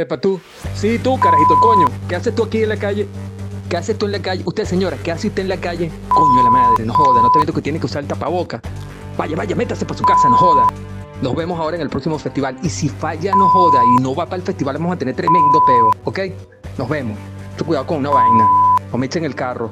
Epa, tú. Sí, tú, carajito, coño. ¿Qué haces tú aquí en la calle? ¿Qué haces tú en la calle? Usted, señora, ¿qué hace usted en la calle? Coño, la madre, no joda, no te viendo que tiene que usar el tapaboca. Vaya, vaya, métase para su casa, no joda. Nos vemos ahora en el próximo festival. Y si falla, no joda, y no va para el festival, vamos a tener tremendo peo, ¿ok? Nos vemos. Mucho cuidado con una vaina. O me echen el carro.